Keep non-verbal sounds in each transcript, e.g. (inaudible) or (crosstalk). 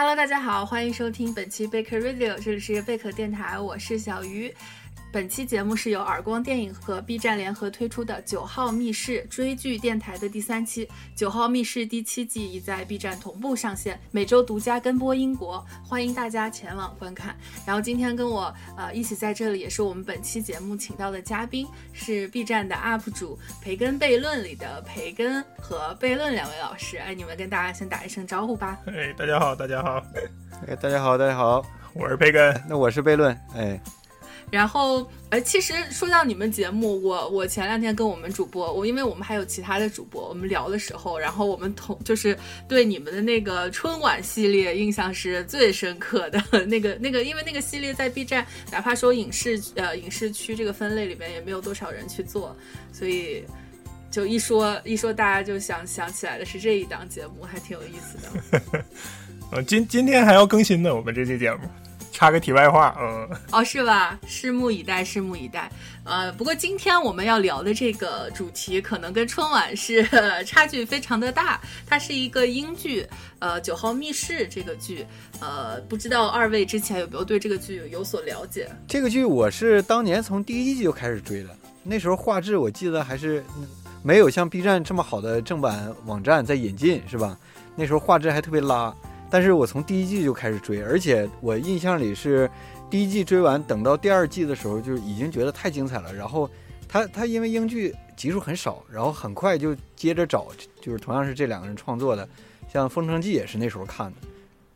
Hello，大家好，欢迎收听本期贝壳 Radio，这里是贝壳电台，我是小鱼。本期节目是由耳光电影和 B 站联合推出的《九号密室》追剧电台的第三期，《九号密室》第七季已在 B 站同步上线，每周独家跟播英国，欢迎大家前往观看。然后今天跟我呃一起在这里，也是我们本期节目请到的嘉宾，是 B 站的 UP 主培根悖论里的培根和悖论两位老师。哎，你们跟大家先打一声招呼吧。(laughs) 哎，大家好，大家好，哎，大家好，大家好，我是培根，那我是悖论，哎。然后，呃，其实说到你们节目，我我前两天跟我们主播，我因为我们还有其他的主播，我们聊的时候，然后我们同就是对你们的那个春晚系列印象是最深刻的 (laughs) 那个那个，因为那个系列在 B 站，哪怕说影视呃影视区这个分类里面也没有多少人去做，所以就一说一说，大家就想想起来的是这一档节目，还挺有意思的。(laughs) 呃，今今天还要更新呢，我们这期节目。插个题外话，嗯，哦，是吧？拭目以待，拭目以待。呃，不过今天我们要聊的这个主题，可能跟春晚是差距非常的大。它是一个英剧，呃，《九号密室》这个剧，呃，不知道二位之前有没有对这个剧有所了解？这个剧我是当年从第一季就开始追的，那时候画质我记得还是没有像 B 站这么好的正版网站在引进，是吧？那时候画质还特别拉。但是我从第一季就开始追，而且我印象里是第一季追完，等到第二季的时候就已经觉得太精彩了。然后他他因为英剧集数很少，然后很快就接着找，就是同样是这两个人创作的，像《封城记》也是那时候看的。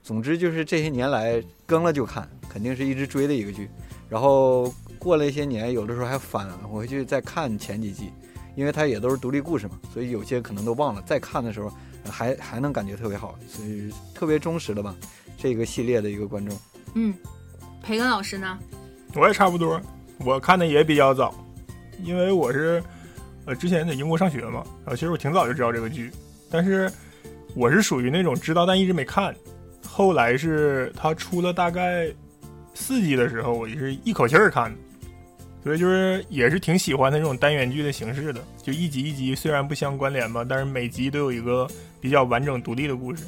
总之就是这些年来更了就看，肯定是一直追的一个剧。然后过了一些年，有的时候还翻回去再看前几季，因为它也都是独立故事嘛，所以有些可能都忘了。再看的时候。还还能感觉特别好，所以特别忠实的吧，这个系列的一个观众。嗯，培根老师呢？我也差不多，我看的也比较早，因为我是呃之前在英国上学嘛，然后其实我挺早就知道这个剧，但是我是属于那种知道但一直没看，后来是他出了大概四季的时候，我就是一口气儿看的。所以就是也是挺喜欢他这种单元剧的形式的，就一集一集虽然不相关联吧，但是每集都有一个比较完整独立的故事，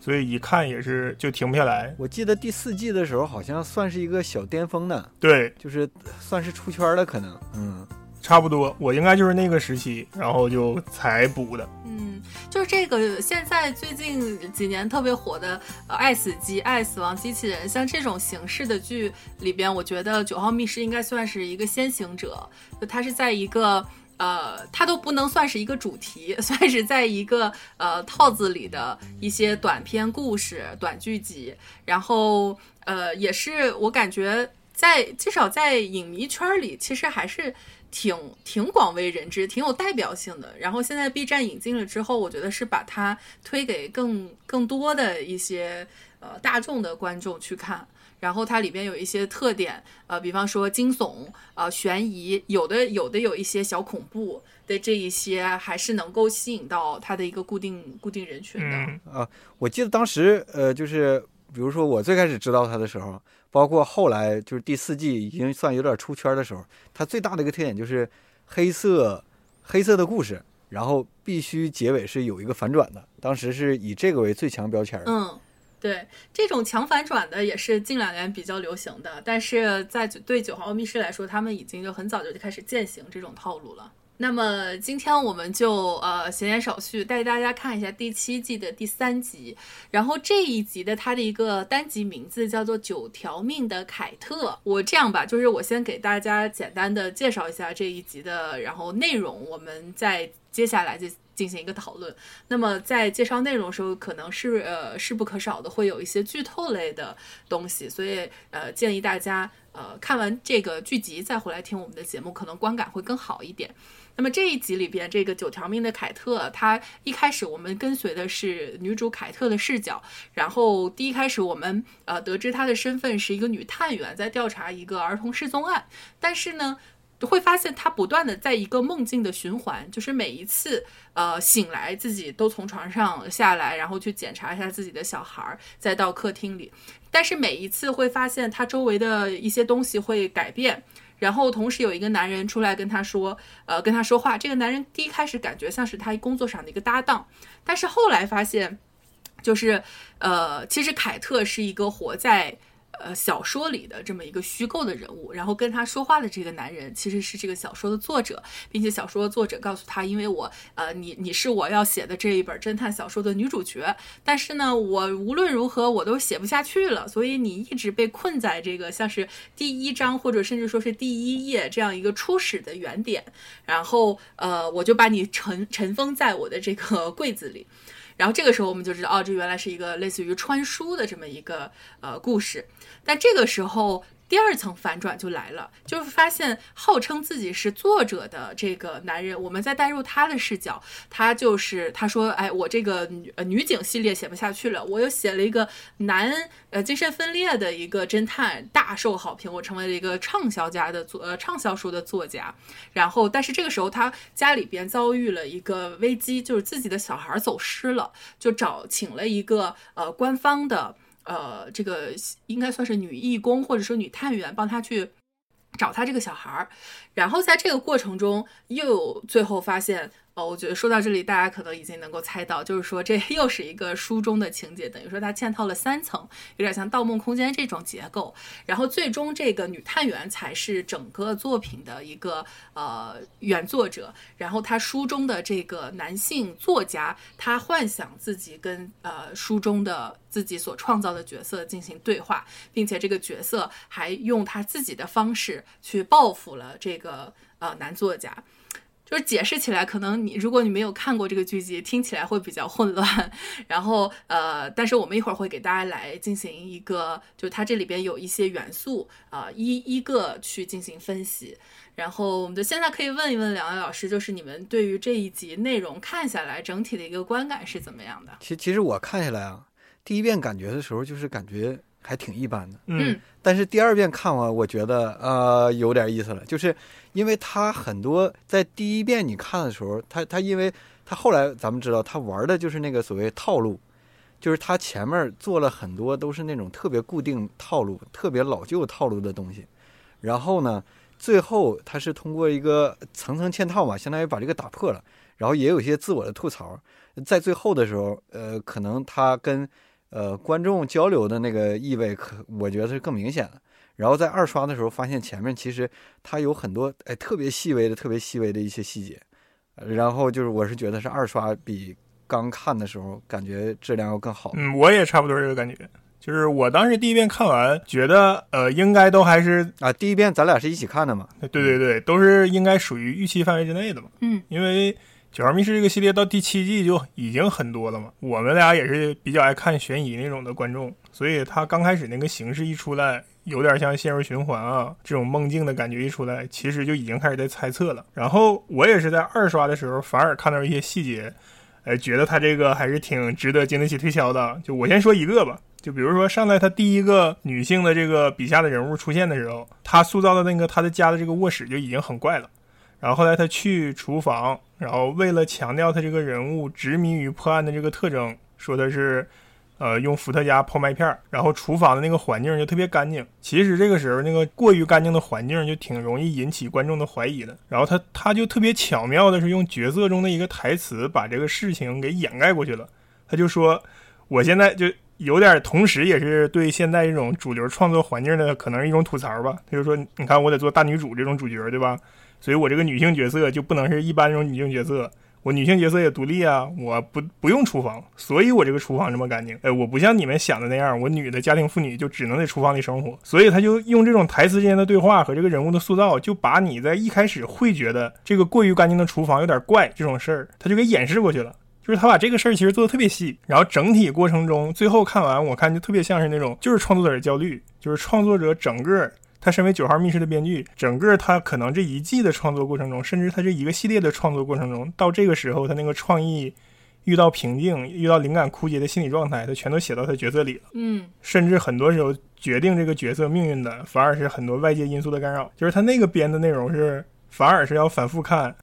所以一看也是就停不下来。我记得第四季的时候好像算是一个小巅峰呢，对，就是算是出圈了可能，嗯。差不多，我应该就是那个时期，然后就才补的。嗯，就是这个现在最近几年特别火的《爱死机》《爱死亡机器人》，像这种形式的剧里边，我觉得《九号密室》应该算是一个先行者。就它是在一个呃，它都不能算是一个主题，(laughs) 算是在一个呃套子里的一些短篇故事、短剧集。然后呃，也是我感觉在至少在影迷圈里，其实还是。挺挺广为人知，挺有代表性的。然后现在 B 站引进了之后，我觉得是把它推给更更多的一些呃大众的观众去看。然后它里边有一些特点，呃，比方说惊悚、呃悬疑，有的有的有一些小恐怖的这一些，还是能够吸引到它的一个固定固定人群的。啊，我记得当时呃，就是比如说我最开始知道它的时候。包括后来就是第四季已经算有点出圈的时候，它最大的一个特点就是黑色黑色的故事，然后必须结尾是有一个反转的。当时是以这个为最强标签嗯，对，这种强反转的也是近两年比较流行的，但是在对九号密室来说，他们已经就很早就开始践行这种套路了。那么今天我们就呃闲言少叙，带大家看一下第七季的第三集。然后这一集的它的一个单集名字叫做《九条命的凯特》。我这样吧，就是我先给大家简单的介绍一下这一集的，然后内容，我们再接下来就进行一个讨论。那么在介绍内容的时候，可能是呃势不可少的会有一些剧透类的东西，所以呃建议大家呃看完这个剧集再回来听我们的节目，可能观感会更好一点。那么这一集里边，这个九条命的凯特，她一开始我们跟随的是女主凯特的视角，然后第一开始我们呃得知她的身份是一个女探员，在调查一个儿童失踪案，但是呢，会发现她不断的在一个梦境的循环，就是每一次呃醒来自己都从床上下来，然后去检查一下自己的小孩儿，再到客厅里，但是每一次会发现她周围的一些东西会改变。然后同时有一个男人出来跟他说，呃，跟他说话。这个男人第一开始感觉像是他工作上的一个搭档，但是后来发现，就是呃，其实凯特是一个活在。呃，小说里的这么一个虚构的人物，然后跟他说话的这个男人其实是这个小说的作者，并且小说作者告诉他，因为我呃，你你是我要写的这一本侦探小说的女主角，但是呢，我无论如何我都写不下去了，所以你一直被困在这个像是第一章或者甚至说是第一页这样一个初始的原点，然后呃，我就把你尘尘封在我的这个柜子里。然后这个时候我们就知道，哦，这原来是一个类似于穿书的这么一个呃故事。但这个时候。第二层反转就来了，就是发现号称自己是作者的这个男人，我们再带入他的视角，他就是他说，哎，我这个女呃女警系列写不下去了，我又写了一个男呃精神分裂的一个侦探，大受好评，我成为了一个畅销家的作呃畅销书的作家。然后，但是这个时候他家里边遭遇了一个危机，就是自己的小孩走失了，就找请了一个呃官方的。呃，这个应该算是女义工或者说女探员，帮他去找他这个小孩儿，然后在这个过程中，又最后发现。哦，我觉得说到这里，大家可能已经能够猜到，就是说这 (laughs) 又是一个书中的情节，等于说它嵌套了三层，有点像《盗梦空间》这种结构。然后最终这个女探员才是整个作品的一个呃原作者。然后他书中的这个男性作家，他幻想自己跟呃书中的自己所创造的角色进行对话，并且这个角色还用他自己的方式去报复了这个呃男作家。就是解释起来，可能你如果你没有看过这个剧集，听起来会比较混乱。然后呃，但是我们一会儿会给大家来进行一个，就它这里边有一些元素啊，一一个去进行分析。然后我们就现在可以问一问两位老师，就是你们对于这一集内容看下来整体的一个观感是怎么样的？其其实我看下来啊，第一遍感觉的时候就是感觉。还挺一般的，嗯，但是第二遍看完，我觉得呃有点意思了，就是因为他很多在第一遍你看的时候，他他因为他后来咱们知道他玩的就是那个所谓套路，就是他前面做了很多都是那种特别固定套路、特别老旧套路的东西，然后呢，最后他是通过一个层层嵌套嘛，相当于把这个打破了，然后也有一些自我的吐槽，在最后的时候，呃，可能他跟。呃，观众交流的那个意味，可我觉得是更明显的。然后在二刷的时候，发现前面其实它有很多哎特别细微的、特别细微的一些细节。然后就是，我是觉得是二刷比刚看的时候感觉质量要更好。嗯，我也差不多这个感觉。就是我当时第一遍看完，觉得呃应该都还是啊，第一遍咱俩是一起看的嘛？对对对，都是应该属于预期范围之内的嘛。嗯，因为。《九号密室》这个系列到第七季就已经很多了嘛，我们俩也是比较爱看悬疑那种的观众，所以他刚开始那个形式一出来，有点像陷入循环啊这种梦境的感觉一出来，其实就已经开始在猜测了。然后我也是在二刷的时候，反而看到一些细节，哎，觉得他这个还是挺值得经得起推敲的。就我先说一个吧，就比如说上来他第一个女性的这个笔下的人物出现的时候，他塑造的那个他的家的这个卧室就已经很怪了。然后后来他去厨房，然后为了强调他这个人物执迷于破案的这个特征，说的是，呃，用伏特加泡麦片儿。然后厨房的那个环境就特别干净。其实这个时候那个过于干净的环境就挺容易引起观众的怀疑的。然后他他就特别巧妙的是用角色中的一个台词把这个事情给掩盖过去了。他就说，我现在就有点，同时也是对现在这种主流创作环境的可能一种吐槽吧。他就说，你看我得做大女主这种主角，对吧？所以我这个女性角色就不能是一般这种女性角色，我女性角色也独立啊，我不不用厨房，所以我这个厨房这么干净。哎，我不像你们想的那样，我女的家庭妇女就只能在厨房里生活。所以他就用这种台词之间的对话和这个人物的塑造，就把你在一开始会觉得这个过于干净的厨房有点怪这种事儿，他就给掩饰过去了。就是他把这个事儿其实做的特别细，然后整体过程中最后看完，我看就特别像是那种就是创作者的焦虑，就是创作者整个。他身为九号密室的编剧，整个他可能这一季的创作过程中，甚至他这一个系列的创作过程中，到这个时候他那个创意遇到瓶颈、遇到灵感枯竭的心理状态，他全都写到他角色里了。嗯，甚至很多时候决定这个角色命运的，反而是很多外界因素的干扰。就是他那个编的内容是，反而是要反复看，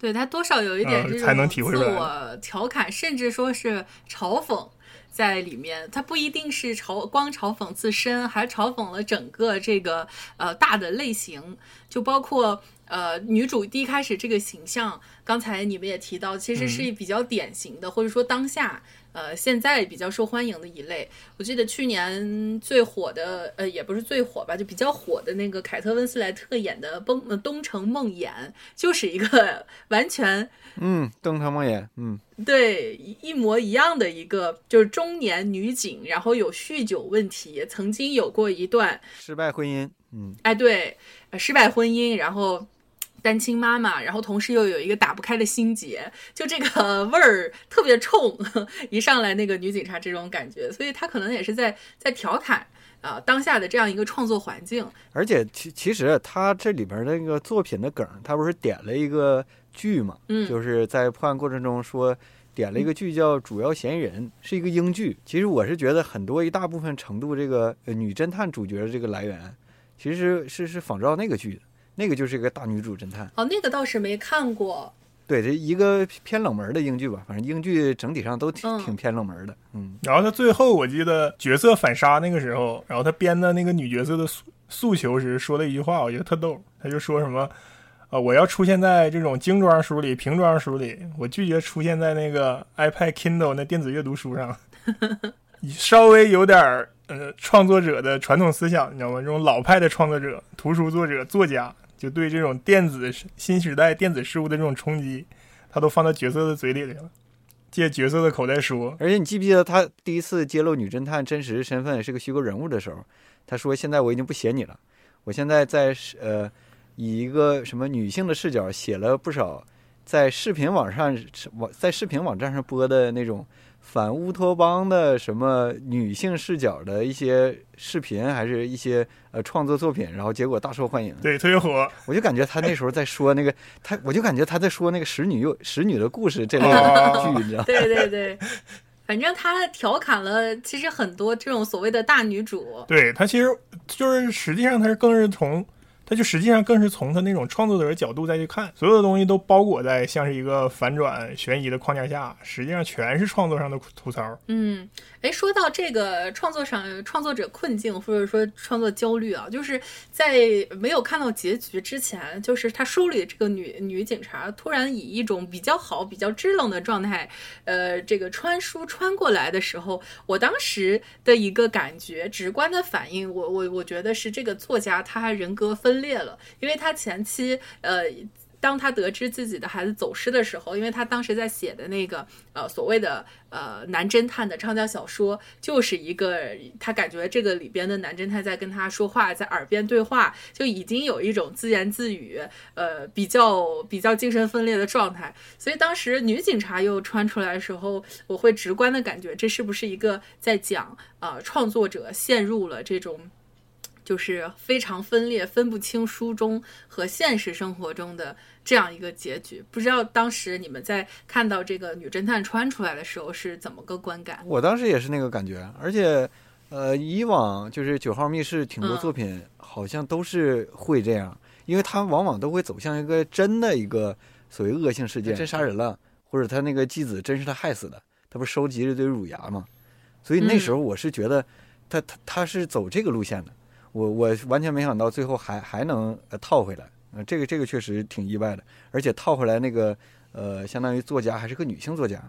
对他多少有一点这种自我调侃，甚至说是嘲讽。在里面，他不一定是嘲光嘲讽自身，还嘲讽了整个这个呃大的类型，就包括。呃，女主第一开始这个形象，刚才你们也提到，其实是比较典型的，或者说当下。呃，现在比较受欢迎的一类，我记得去年最火的，呃，也不是最火吧，就比较火的那个凯特温斯莱特演的《东东城梦魇》，就是一个 (laughs) 完全，嗯，东城梦魇，嗯，对，一模一样的一个，就是中年女警，然后有酗酒问题，曾经有过一段失败婚姻，嗯，哎，对，失败婚姻，然后。单亲妈妈，然后同时又有一个打不开的心结，就这个 (laughs) 味儿特别冲，一上来那个女警察这种感觉，所以她可能也是在在调侃啊当下的这样一个创作环境。而且其其实他这里边那个作品的梗，他不是点了一个剧嘛，嗯，就是在破案过程中说点了一个剧叫《主要嫌疑人》，是一个英剧。其实我是觉得很多一大部分程度这个女侦探主角的这个来源，其实是是仿照那个剧的。那个就是一个大女主侦探哦，那个倒是没看过。对，这一个偏冷门的英剧吧，反正英剧整体上都挺挺偏冷门的。嗯，然后他最后我记得角色反杀那个时候，然后他编的那个女角色的诉诉求时说了一句话，我觉得特逗。他就说什么啊，我要出现在这种精装书里、平装书里，我拒绝出现在那个 iPad Kindle 那电子阅读书上。(laughs) 稍微有点儿呃创作者的传统思想，你知道吗？这种老派的创作者、图书作者、作家。就对这种电子新时代电子事物的这种冲击，他都放到角色的嘴里去了，借角色的口袋说。而且你记不记得他第一次揭露女侦探真实身份是个虚构人物的时候，他说：“现在我已经不写你了，我现在在呃以一个什么女性的视角写了不少在视频网上网在视频网站上播的那种。”反乌托邦的什么女性视角的一些视频，还是一些呃创作作品，然后结果大受欢迎，对，特别火。我就感觉他那时候在说那个他，我就感觉他在说那个使女又使女的故事这类的剧，你知道吗？对对对，反正他调侃了，其实很多这种所谓的大女主，对他其实就是实际上他是更是从。他就实际上更是从他那种创作者的角度再去看，所有的东西都包裹在像是一个反转悬疑的框架下，实际上全是创作上的吐槽。嗯。哎，说到这个创作上创作者困境或者说创作焦虑啊，就是在没有看到结局之前，就是他书里这个女女警察突然以一种比较好、比较支棱的状态，呃，这个穿书穿过来的时候，我当时的一个感觉、直观的反应，我我我觉得是这个作家他人格分分裂了，因为他前期呃。当他得知自己的孩子走失的时候，因为他当时在写的那个呃所谓的呃男侦探的畅销小说，就是一个他感觉这个里边的男侦探在跟他说话，在耳边对话，就已经有一种自言自语，呃比较比较精神分裂的状态。所以当时女警察又穿出来的时候，我会直观的感觉这是不是一个在讲啊创作者陷入了这种。就是非常分裂，分不清书中和现实生活中的这样一个结局。不知道当时你们在看到这个女侦探穿出来的时候是怎么个观感？我当时也是那个感觉，而且，呃，以往就是《九号密室》挺多作品好像都是会这样，因为他往往都会走向一个真的一个所谓恶性事件，真杀人了，或者他那个继子真是他害死的，他不是收集了一堆乳牙吗？所以那时候我是觉得他他他是走这个路线的。我我完全没想到最后还还能呃套回来，呃，这个这个确实挺意外的，而且套回来那个呃，相当于作家还是个女性作家。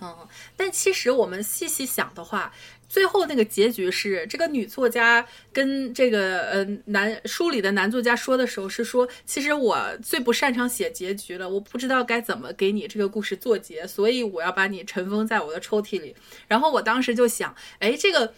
嗯，但其实我们细细想的话，最后那个结局是这个女作家跟这个呃男书里的男作家说的时候是说，其实我最不擅长写结局了，我不知道该怎么给你这个故事做结，所以我要把你尘封在我的抽屉里。然后我当时就想，哎，这个。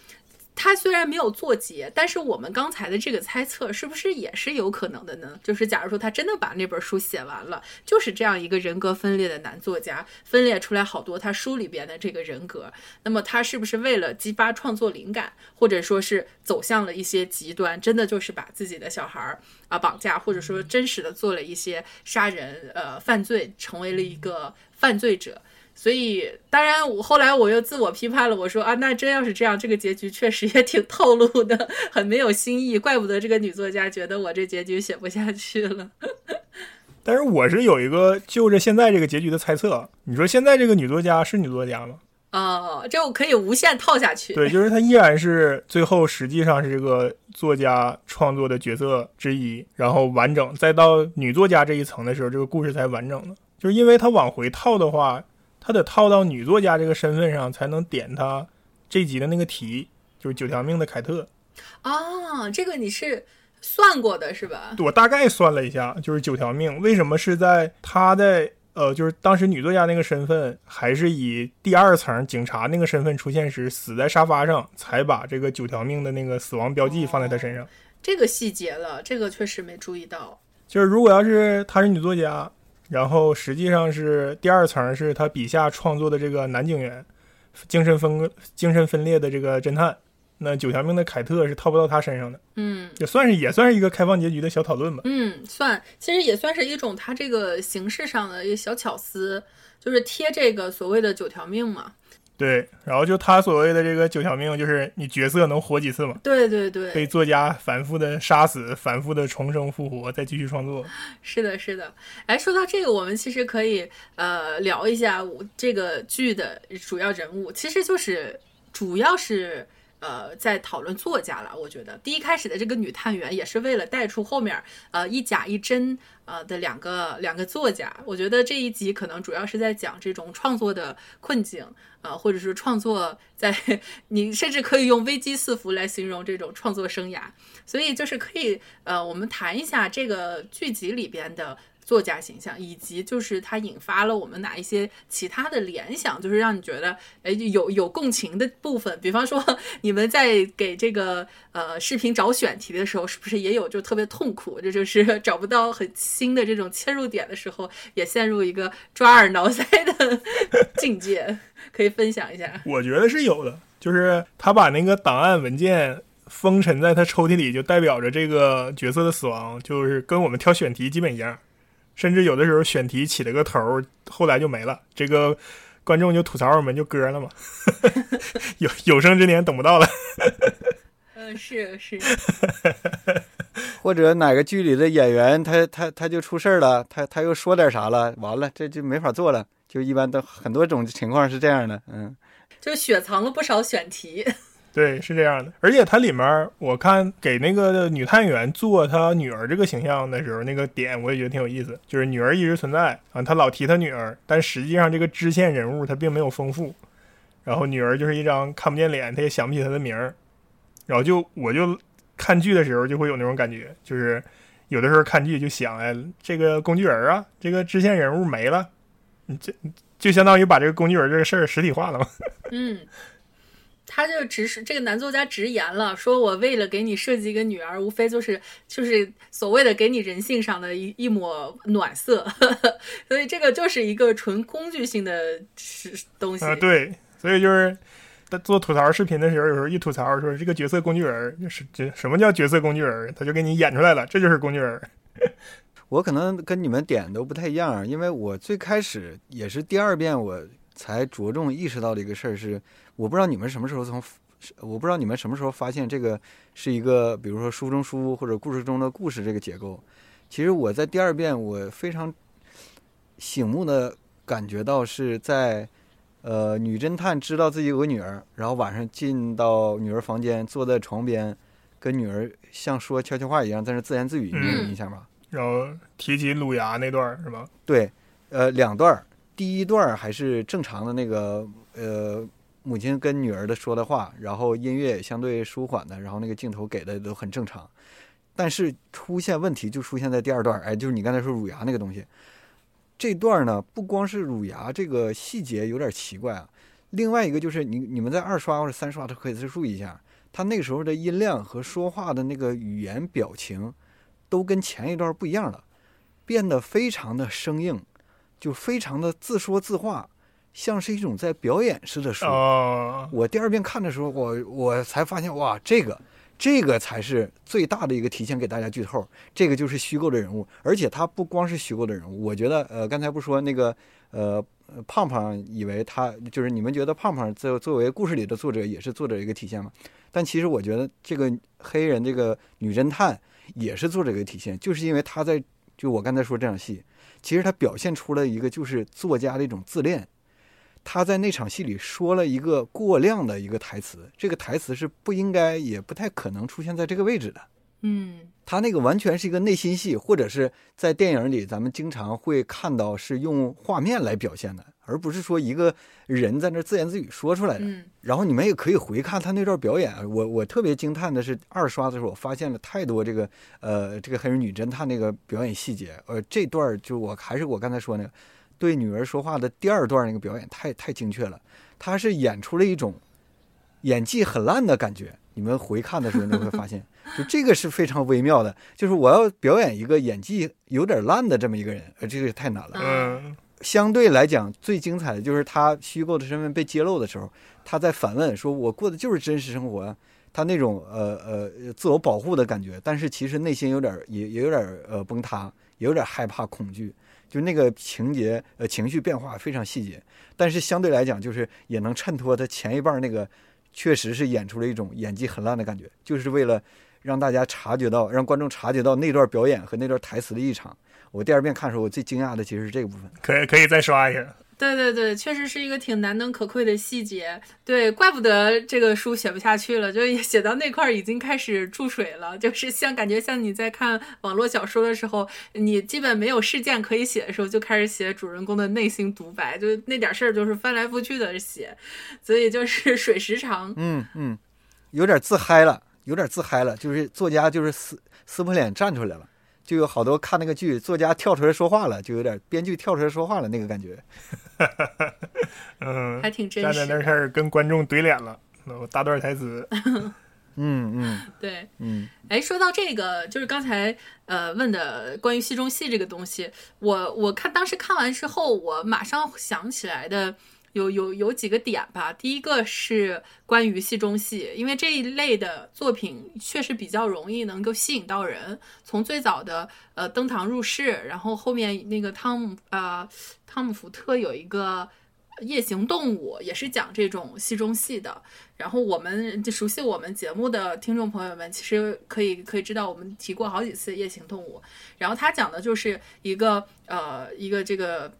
他虽然没有做结，但是我们刚才的这个猜测是不是也是有可能的呢？就是假如说他真的把那本书写完了，就是这样一个人格分裂的男作家，分裂出来好多他书里边的这个人格，那么他是不是为了激发创作灵感，或者说是走向了一些极端，真的就是把自己的小孩儿啊绑架，或者说真实的做了一些杀人呃犯罪，成为了一个犯罪者？所以，当然，我后来我又自我批判了。我说啊，那真要是这样，这个结局确实也挺透露的，很没有新意。怪不得这个女作家觉得我这结局写不下去了。(laughs) 但是我是有一个就着现在这个结局的猜测。你说现在这个女作家是女作家吗？哦，这我可以无限套下去。对，就是她依然是最后实际上是这个作家创作的角色之一，然后完整，再到女作家这一层的时候，这个故事才完整的。就是因为她往回套的话，他得套到女作家这个身份上，才能点他这集的那个题，就是九条命的凯特。啊，这个你是算过的是吧？我大概算了一下，就是九条命为什么是在他在呃，就是当时女作家那个身份，还是以第二层警察那个身份出现时，死在沙发上，才把这个九条命的那个死亡标记放在他身上。这个细节了，这个确实没注意到。就是如果要是她是女作家，然后实际上是第二层是他笔下创作的这个男警员，精神分精神分裂的这个侦探。那九条命的凯特是套不到他身上的，嗯，也算是也算是一个开放结局的小讨论吧。嗯，算，其实也算是一种他这个形式上的一个小巧思，就是贴这个所谓的九条命嘛。对，然后就他所谓的这个九条命，就是你角色能活几次嘛？对对对，被作家反复的杀死，反复的重生复活，再继续创作。是的，是的。哎，说到这个，我们其实可以呃聊一下我这个剧的主要人物，其实就是主要是。呃，在讨论作家了，我觉得第一开始的这个女探员也是为了带出后面呃一假一真呃的两个两个作家。我觉得这一集可能主要是在讲这种创作的困境，呃，或者是创作在 (laughs) 你甚至可以用危机四伏来形容这种创作生涯。所以就是可以呃，我们谈一下这个剧集里边的。作家形象，以及就是它引发了我们哪一些其他的联想，就是让你觉得，哎，有有共情的部分。比方说，你们在给这个呃视频找选题的时候，是不是也有就特别痛苦？这就是找不到很新的这种切入点的时候，也陷入一个抓耳挠腮的境界。可以分享一下？我觉得是有的，就是他把那个档案文件封尘在他抽屉里，就代表着这个角色的死亡，就是跟我们挑选题基本一样。甚至有的时候选题起了个头，后来就没了，这个观众就吐槽我们就割了嘛，(laughs) 有有生之年等不到了。嗯，是是。(laughs) 或者哪个剧里的演员他他他就出事儿了，他他又说点啥了，完了这就没法做了，就一般都很多种情况是这样的，嗯，就雪藏了不少选题。对，是这样的。而且它里面，我看给那个女探员做她女儿这个形象的时候，那个点我也觉得挺有意思。就是女儿一直存在啊，他老提他女儿，但实际上这个支线人物他并没有丰富。然后女儿就是一张看不见脸，他也想不起她的名儿。然后就我就看剧的时候就会有那种感觉，就是有的时候看剧就想，哎，这个工具人啊，这个支线人物没了，你这就相当于把这个工具人这个事儿实体化了嘛。(laughs) 嗯。他就直是这个男作家直言了，说我为了给你设计一个女儿，无非就是就是所谓的给你人性上的一一抹暖色，(laughs) 所以这个就是一个纯工具性的是东西啊。对，所以就是他做吐槽视频的时候，有时候一吐槽说这个角色工具人，就是这什么叫角色工具人，他就给你演出来了，这就是工具人。(laughs) 我可能跟你们点都不太一样，因为我最开始也是第二遍我才着重意识到的一个事儿是。我不知道你们什么时候从，我不知道你们什么时候发现这个是一个，比如说书中书或者故事中的故事这个结构。其实我在第二遍，我非常醒目的感觉到是在，呃，女侦探知道自己有个女儿，然后晚上进到女儿房间，坐在床边，跟女儿像说悄悄话一样，在那自言自语，你有印象吗？然后提起鲁牙那段是吧？对，呃，两段，第一段还是正常的那个，呃。母亲跟女儿的说的话，然后音乐相对舒缓的，然后那个镜头给的都很正常，但是出现问题就出现在第二段，哎，就是你刚才说乳牙那个东西，这段呢不光是乳牙这个细节有点奇怪啊，另外一个就是你你们在二刷或者三刷都可以再注意一下，他那个时候的音量和说话的那个语言表情都跟前一段不一样了，变得非常的生硬，就非常的自说自话。像是一种在表演似的书。我第二遍看的时候，我我才发现，哇，这个这个才是最大的一个提前给大家剧透。这个就是虚构的人物，而且他不光是虚构的人物。我觉得，呃，刚才不说那个，呃，胖胖以为他就是你们觉得胖胖作作为故事里的作者也是作者一个体现吗？但其实我觉得这个黑人这个女侦探也是作者一个体现，就是因为他在就我刚才说这场戏，其实他表现出了一个就是作家的一种自恋。他在那场戏里说了一个过量的一个台词，这个台词是不应该也不太可能出现在这个位置的。嗯他那个完全是一个内心戏，或者是在电影里咱们经常会看到是用画面来表现的，而不是说一个人在那自言自语说出来的。嗯然后你们也可以回看他那段表演，我我特别惊叹的是二刷的时候，我发现了太多这个呃这个黑人女侦探那个表演细节，呃这段儿就我还是我刚才说那个对女儿说话的第二段那个表演太太精确了，他是演出了一种演技很烂的感觉。你们回看的时候你会发现，就这个是非常微妙的，就是我要表演一个演技有点烂的这么一个人，呃这个太难了。嗯相对来讲，最精彩的就是他虚构的身份被揭露的时候，他在反问说：“我过的就是真实生活啊。”他那种呃呃自我保护的感觉，但是其实内心有点也也有点呃崩塌，也有点害怕恐惧，就那个情节呃情绪变化非常细节，但是相对来讲就是也能衬托他前一半那个确实是演出了一种演技很烂的感觉，就是为了让大家察觉到，让观众察觉到那段表演和那段台词的异常。我第二遍看的时候，我最惊讶的其实是这个部分。可以可以再刷一下。对对对，确实是一个挺难能可贵的细节。对，怪不得这个书写不下去了，就写到那块儿已经开始注水了，就是像感觉像你在看网络小说的时候，你基本没有事件可以写的时候，就开始写主人公的内心独白，就那点事儿就是翻来覆去的写，所以就是水时长。嗯嗯，有点自嗨了，有点自嗨了，就是作家就是撕撕破脸站出来了，就有好多看那个剧，作家跳出来说话了，就有点编剧跳出来说话了那个感觉。嗯，(laughs) 还挺真实站在那儿开始跟观众怼脸了，那我大段台词。(laughs) 嗯嗯 (laughs) 对，嗯哎，说到这个，就是刚才呃问的关于戏中戏这个东西，我我看当时看完之后，我马上想起来的有有有几个点吧。第一个是关于戏中戏，因为这一类的作品确实比较容易能够吸引到人。从最早的呃登堂入室，然后后面那个汤姆呃汤姆福特有一个。夜行动物也是讲这种戏中戏的，然后我们就熟悉我们节目的听众朋友们，其实可以可以知道，我们提过好几次《夜行动物》，然后他讲的就是一个呃一个这个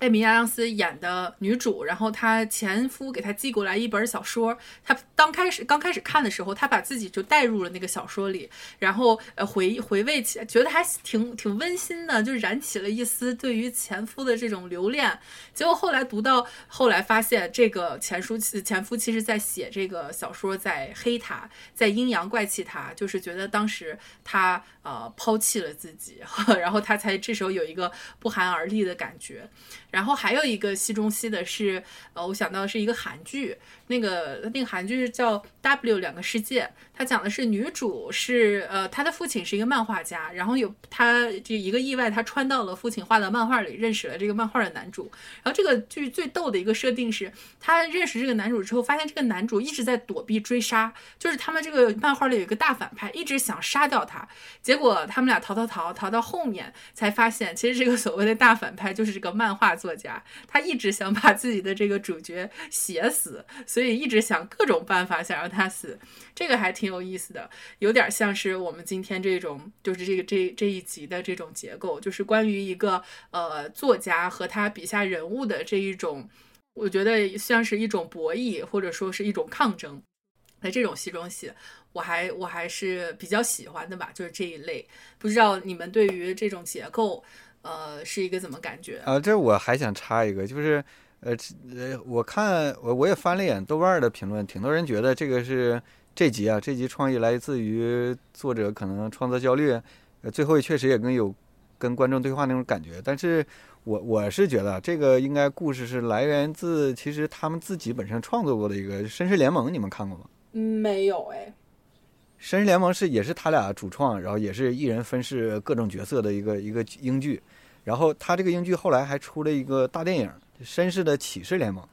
艾米亚当斯演的女主，然后她前夫给她寄过来一本小说，她刚开始刚开始看的时候，她把自己就带入了那个小说里，然后呃回回味起，觉得还挺挺温馨的，就燃起了一丝对于前夫的这种留恋。结果后来读到后来发现，这个前书前夫其实在写这个小说，在黑他，在阴阳怪气他，就是觉得当时他呃抛弃了自己，(laughs) 然后他才这时候有一个不寒而栗的感觉。然后还有一个戏中戏的是，呃，我想到的是一个韩剧，那个那个韩剧叫《W 两个世界》，它讲的是女主是呃，她的父亲是一个漫画家，然后有她这一个意外，她穿到了父亲画的漫画里，认识了这个漫画的男主。然后这个剧最逗的一个设定是，她认识这个男主之后，发现这个男主一直在躲避追杀，就是他们这个漫画里有一个大反派，一直想杀掉他。结果他们俩逃逃逃逃到后面，才发现其实这个所谓的大反派就是这个漫画作家，他一直想把自己的这个主角写死，所以一直想各种办法想让他死。这个还挺有意思的，有点像是我们今天这种，就是这个这这一集的这种结构，就是关于一个呃作家和他笔下人物的这一种，我觉得像是一种博弈，或者说是一种抗争。那这种戏中戏，我还我还是比较喜欢的吧，就是这一类。不知道你们对于这种结构，呃，是一个怎么感觉？啊，这我还想插一个，就是呃呃，我看我我也翻了一眼豆瓣的评论，挺多人觉得这个是这集啊，这集创意来自于作者可能创作焦虑，呃，最后确实也跟有跟观众对话那种感觉，但是我我是觉得这个应该故事是来源自其实他们自己本身创作过的一个《绅士联盟》，你们看过吗？没有哎，《绅士联盟》是也是他俩主创，然后也是一人分饰各种角色的一个一个英剧。然后他这个英剧后来还出了一个大电影《绅士的启示联盟》。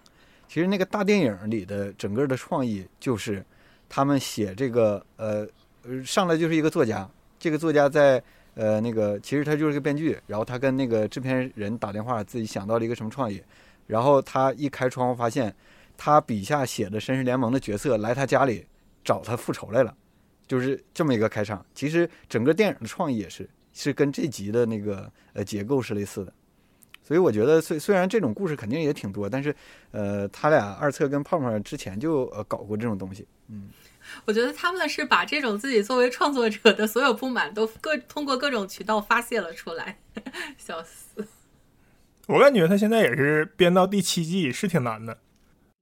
其实那个大电影里的整个的创意就是他们写这个呃呃上来就是一个作家，这个作家在呃那个其实他就是个编剧，然后他跟那个制片人打电话，自己想到了一个什么创意，然后他一开窗户发现他笔下写的绅士联盟的角色来他家里找他复仇来了。就是这么一个开场。其实整个电影的创意也是是跟这集的那个呃结构是类似的。所以我觉得虽虽然这种故事肯定也挺多，但是呃，他俩二册跟胖胖之前就呃搞过这种东西，嗯。我觉得他们是把这种自己作为创作者的所有不满都各通过各种渠道发泄了出来，(laughs) 笑死。我感觉他现在也是编到第七季是挺难的。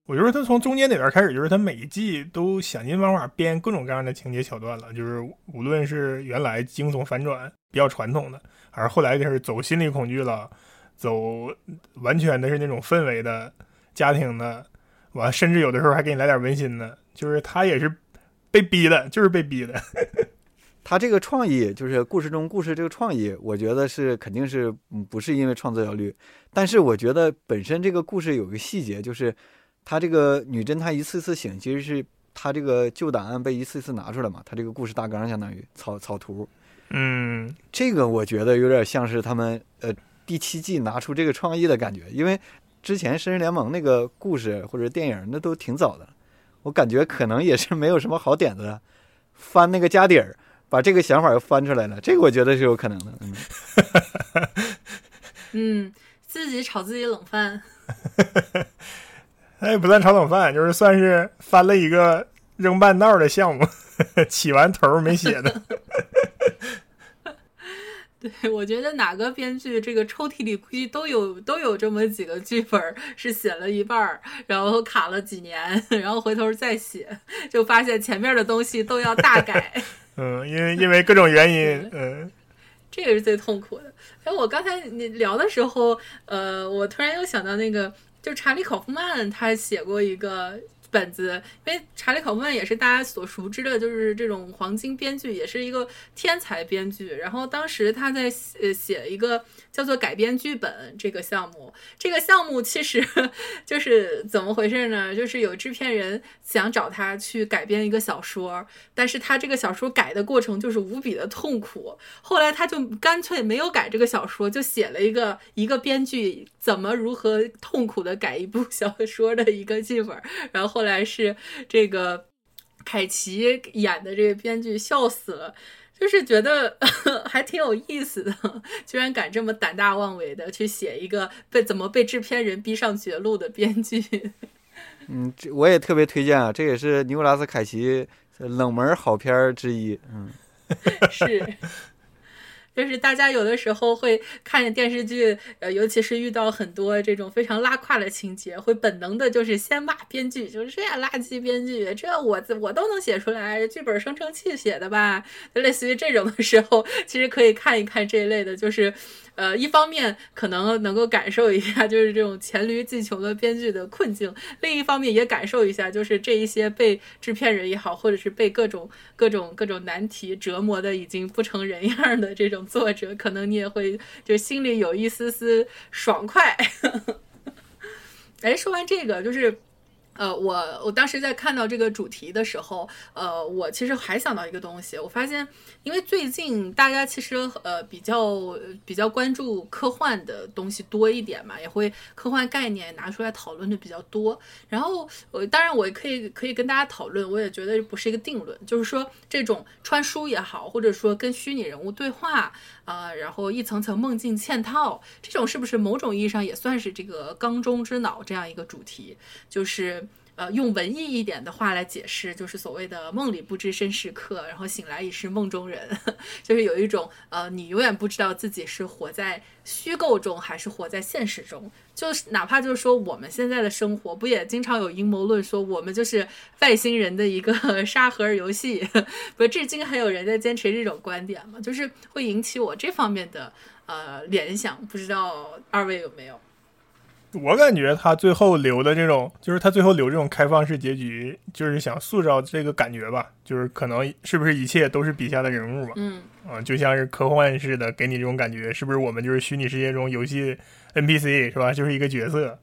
我觉得他从中间那段开始，就是他每一季都想尽办法编各种各样的情节桥段了。就是无论是原来惊悚反转比较传统的，还是后来就是走心理恐惧了，走完全的是那种氛围的家庭的，完甚至有的时候还给你来点温馨的。就是他也是被逼的，就是被逼的。(laughs) 他这个创意，就是故事中故事这个创意，我觉得是肯定是不是因为创作焦虑，但是我觉得本身这个故事有个细节，就是他这个女侦探一次次醒，其实是他这个旧档案被一次次拿出来嘛，他这个故事大纲相当于草草图，嗯，这个我觉得有点像是他们呃第七季拿出这个创意的感觉，因为之前《绅士联盟》那个故事或者电影那都挺早的，我感觉可能也是没有什么好点子，翻那个家底儿。把这个想法又翻出来了，这个我觉得是有可能的。嗯，(laughs) 嗯，自己炒自己冷饭，(laughs) 那也不算炒冷饭，就是算是翻了一个扔半道的项目，(laughs) 起完头没写的。(laughs) 对，我觉得哪个编剧这个抽屉里估计都有都有这么几个剧本是写了一半儿，然后卡了几年，然后回头再写，就发现前面的东西都要大改。(laughs) 嗯，因为因为各种原因，嗯，(laughs) 这个是最痛苦的。哎，我刚才你聊的时候，呃，我突然又想到那个，就查理·考夫曼他写过一个。(laughs) 本子，因为查理·考夫曼也是大家所熟知的，就是这种黄金编剧，也是一个天才编剧。然后当时他在写写一个叫做改编剧本这个项目，这个项目其实 (laughs) 就是怎么回事呢？就是有制片人想找他去改编一个小说，但是他这个小说改的过程就是无比的痛苦。后来他就干脆没有改这个小说，就写了一个一个编剧怎么如何痛苦的改一部 (laughs) 小说的一个剧本，然后。后来是这个凯奇演的这个编剧笑死了，就是觉得 (laughs) 还挺有意思的，居然敢这么胆大妄为的去写一个被怎么被制片人逼上绝路的编剧。(laughs) 嗯，这我也特别推荐啊，这也是尼古拉斯凯奇冷门好片之一。嗯，(laughs) 是。就是大家有的时候会看着电视剧，呃，尤其是遇到很多这种非常拉胯的情节，会本能的就是先骂编剧，就是这样垃圾编剧，这我我都能写出来，剧本生成器写的吧？类似于这种的时候，其实可以看一看这一类的，就是。呃，一方面可能能够感受一下，就是这种黔驴技穷的编剧的困境；另一方面也感受一下，就是这一些被制片人也好，或者是被各种各种各种难题折磨的已经不成人样的这种作者，可能你也会就心里有一丝丝爽快。(laughs) 哎，说完这个，就是。呃，我我当时在看到这个主题的时候，呃，我其实还想到一个东西，我发现，因为最近大家其实呃比较比较关注科幻的东西多一点嘛，也会科幻概念拿出来讨论的比较多。然后，呃，当然我也可以可以跟大家讨论，我也觉得不是一个定论，就是说这种穿书也好，或者说跟虚拟人物对话啊，然后一层层梦境嵌套，这种是不是某种意义上也算是这个缸中之脑这样一个主题，就是。呃，用文艺一点的话来解释，就是所谓的“梦里不知身是客，然后醒来已是梦中人”，(laughs) 就是有一种呃，你永远不知道自己是活在虚构中还是活在现实中。就是哪怕就是说我们现在的生活，不也经常有阴谋论说我们就是外星人的一个 (laughs) 沙盒游戏？(laughs) 不，至今还有人在坚持这种观点吗？就是会引起我这方面的呃联想，不知道二位有没有？我感觉他最后留的这种，就是他最后留这种开放式结局，就是想塑造这个感觉吧，就是可能是不是一切都是笔下的人物吧？嗯，啊，就像是科幻似的，给你这种感觉，是不是我们就是虚拟世界中游戏 NPC 是吧？就是一个角色，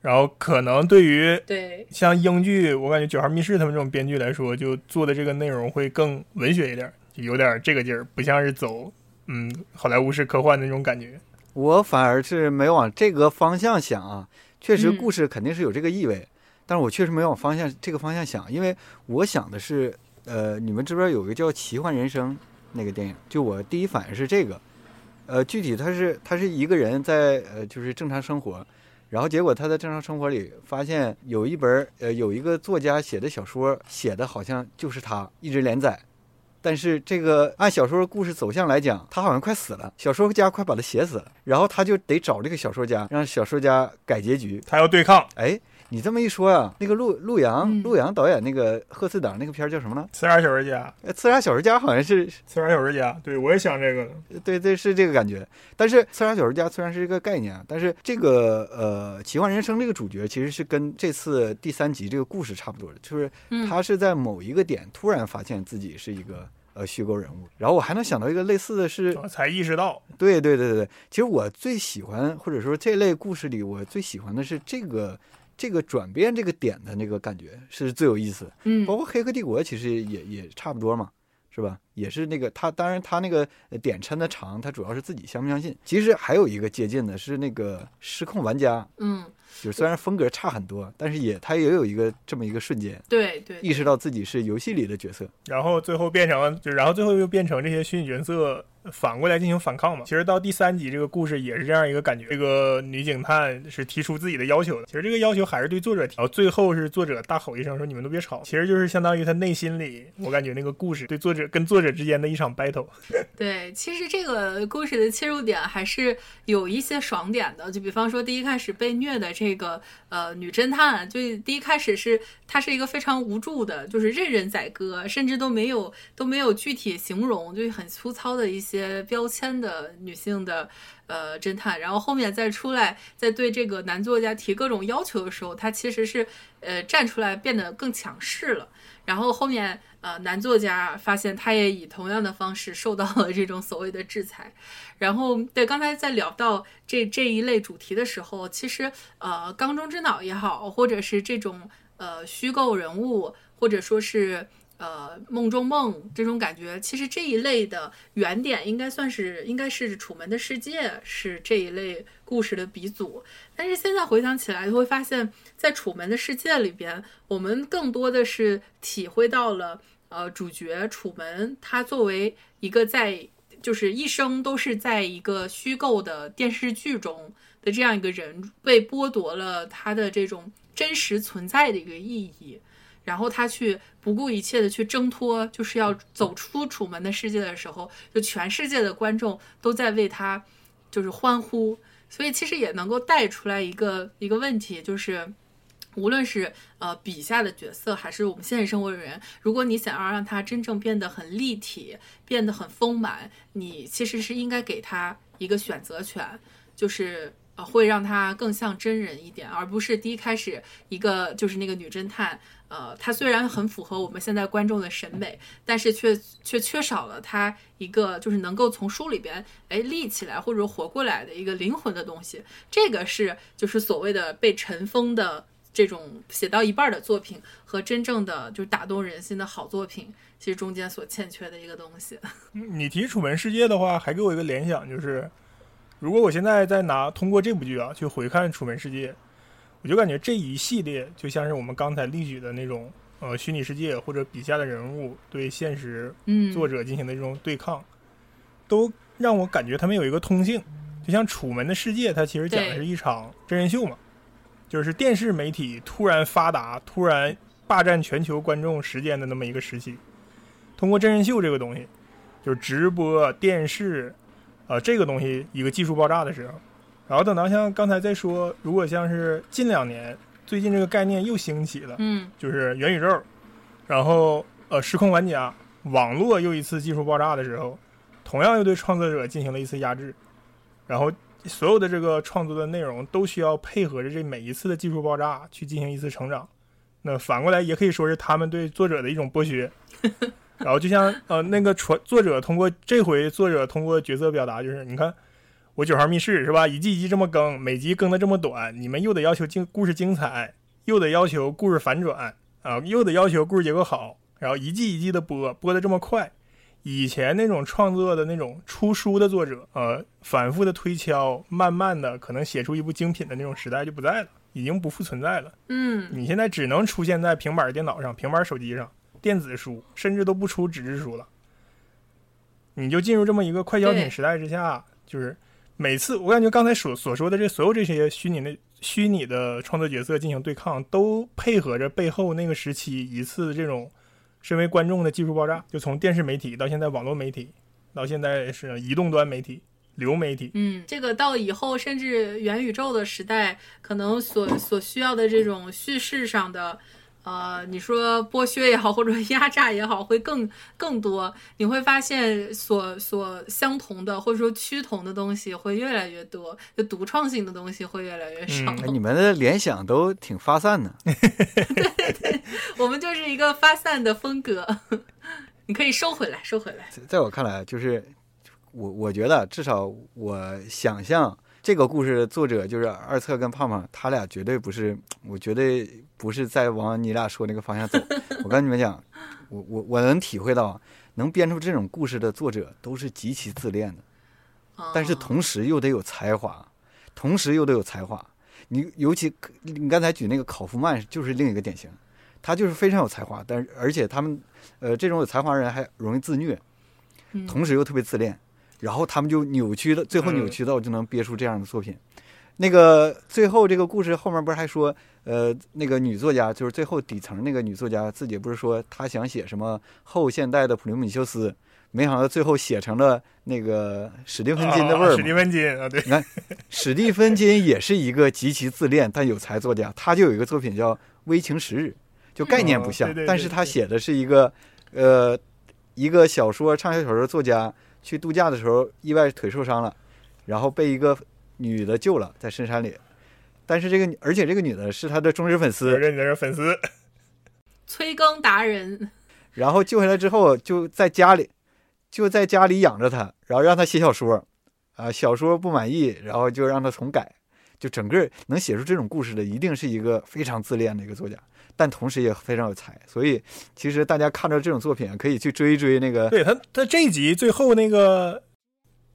然后可能对于对像英剧，我感觉九号密室他们这种编剧来说，就做的这个内容会更文学一点，就有点这个劲儿，不像是走嗯好莱坞式科幻的那种感觉。我反而是没往这个方向想啊，确实故事肯定是有这个意味，但是我确实没往方向这个方向想，因为我想的是，呃，你们这边有个叫《奇幻人生》那个电影，就我第一反应是这个，呃，具体他是他是一个人在呃就是正常生活，然后结果他在正常生活里发现有一本儿呃有一个作家写的小说，写的好像就是他一直连载。但是这个按小说故事走向来讲，他好像快死了，小说家快把他写死了，然后他就得找这个小说家，让小说家改结局。他要对抗哎，你这么一说啊，那个陆陆阳嗯陆阳导演那个贺岁档那个片儿叫什么呢？刺杀小说家，呃，刺杀小说家好像是刺杀小说家，对我也想这个了。对对是这个感觉。但是刺杀小说家虽然是一个概念啊，但是这个呃奇幻人生这个主角其实是跟这次第三集这个故事差不多的，就是嗯，他是在某一个点突然发现自己是一个呃虚构人物。然后我还能想到一个类似的是，才意识到，对对对对对，其实我最喜欢或者说这类故事里我最喜欢的是这个这个转变这个点的那个感觉是最有意思的。嗯包括《黑客帝国》其实也也差不多嘛，是吧？也是那个他，当然他那个呃点抻的长，他主要是自己相不相信。其实还有一个接近的是那个《失控玩家》，嗯，就是虽然风格差很多，但是也他也有一个这么一个瞬间，对对，意识到自己是游戏里的角色。然后最后变成，就然后最后又变成这些虚拟角色反过来进行反抗嘛。其实到第三集这个故事也是这样一个感觉，这个女警探是提出自己的要求的，其实这个要求还是对作者提，然后最后是作者大吼一声说你们都别吵，其实就是相当于他内心里，我感觉那个故事对作者跟作者之间的一场 battle。对，其实这个故事的切入点还是有一些爽点的，就比方说第一开始被虐的这个呃女侦探，就第一开始是她是一个非常无助的，就是任人宰割，甚至都没有都没有具体形容，就是很粗糙的一些些标签的女性的呃侦探，然后后面再出来，在对这个男作家提各种要求的时候，她其实是呃站出来变得更强势了。然后后面呃，男作家发现他也以同样的方式受到了这种所谓的制裁。然后对，刚才在聊到这这一类主题的时候，其实呃，缸中之脑也好，或者是这种呃虚构人物，或者说是。呃，梦中梦这种感觉，其实这一类的原点应该算是应该是《楚门的世界》是这一类故事的鼻祖。但是现在回想起来，就会发现，在《楚门的世界》里边，我们更多的是体会到了，呃，主角楚门他作为一个在就是一生都是在一个虚构的电视剧中的这样一个人，被剥夺了他的这种真实存在的一个意义。然后他去不顾一切的去挣脱，就是要走出楚门的世界的时候，就全世界的观众都在为他就是欢呼，所以其实也能够带出来一个一个问题，就是无论是呃笔下的角色，还是我们现实生活的人，如果你想要让他真正变得很立体，变得很丰满，你其实是应该给他一个选择权，就是。呃，会让他更像真人一点，而不是第一开始一个就是那个女侦探，呃，它虽然很符合我们现在观众的审美，但是却却缺少了它一个就是能够从书里边哎立起来或者活过来的一个灵魂的东西。这个是就是所谓的被尘封的这种写到一半的作品和真正的就打动人心的好作品，其实中间所欠缺的一个东西。(laughs) 你提《楚门世界》的话，还给我一个联想，就是如果我现在再拿通过这部剧啊去回看《楚门世界》，我就感觉这一系列就像是我们刚才例举的那种呃虚拟世界或者笔下的人物对现实嗯，作者进行的这种对抗，都让我感觉他们有一个通性。就像《楚门的世界》，它其实讲的是一场真人秀嘛，就是电视媒体突然发达、突然霸占全球观众时间的那么一个时期。通过真人秀这个东西，就是直播电视，呃，这个东西一个技术爆炸的时候，然后等到像刚才在说，如果像是近两年最近这个概念又兴起了，嗯就是元宇宙，然后呃，时空玩家，网络又一次技术爆炸的时候，同样又对创作者进行了一次压制，然后所有的这个创作的内容都需要配合着这每一次的技术爆炸去进行一次成长。那反过来也可以说是他们对作者的一种剥削。然后就像呃那个传作者通过这回作者通过角色表达，就是你看我九号密室是吧，一季一季这么更，每集更的这么短，你们又得要求精故事精彩，又得要求故事反转啊，又得要求故事结构好，然后一季一季的播，播的这么快。以前那种创作的那种出书的作者，呃，反复的推敲，慢慢的可能写出一部精品的那种时代就不在了，已经不复存在了。嗯你现在只能出现在平板电脑上、平板手机上，电子书甚至都不出纸质书了。你就进入这么一个快消品时代之下，就是每次我感觉刚才所所说的这所有这些虚拟的虚拟的创作角色进行对抗，都配合着背后那个时期一次这种身为观众的技术爆炸，就从电视媒体到现在网络媒体，到现在是移动端媒体。流媒体，嗯，这个到以后甚至元宇宙的时代，可能所所需要的这种叙事上的，呃，你说剥削也好，或者压榨也好，会更更多。你会发现，所所相同的或者说趋同的东西会越来越多，就独创性的东西会越来越少。你们的联想都挺发散的。(laughs) 对对，我们就是一个发散的风格。(laughs) 你可以收回来，收回来。在我看来，就是。我我觉得，至少我想象这个故事的作者就是二策跟胖胖，他俩绝对不是，我绝对不是在往你俩说那个方向走。我跟你们讲，我我我能体会到，能编出这种故事的作者都是极其自恋的，但是同时又得有才华，同时又得有才华。你尤其你刚才举那个考夫曼就是另一个典型，他就是非常有才华，但是而且他们呃这种有才华人还容易自虐，同时又特别自恋。然后他们就扭曲的，最后扭曲到就能憋出这样的作品。那个最后这个故事后面不是还说，呃，那个女作家就是最后底层那个女作家自己不是说她想写什么后现代的普罗米修斯，没想到最后写成了那个史蒂芬金的味儿。史蒂芬金啊，对，你看史蒂芬金也是一个极其自恋但有才作家，他就有一个作品叫《微情十日》，就概念不像，但是他写的是一个呃一个小说畅销小说作家。去度假的时候，意外腿受伤了，然后被一个女的救了，在深山里。但是这个，而且这个女的是他的忠实粉丝，认的粉丝，催更达人。然后救下来之后，就在家里，就在家里养着他，然后让他写小说。啊，小说不满意，然后就让他重改。就整个能写出这种故事的，一定是一个非常自恋的一个作家。但同时也非常有才，所以其实大家看到这种作品可以去追一追那个。对他，他这一集最后那个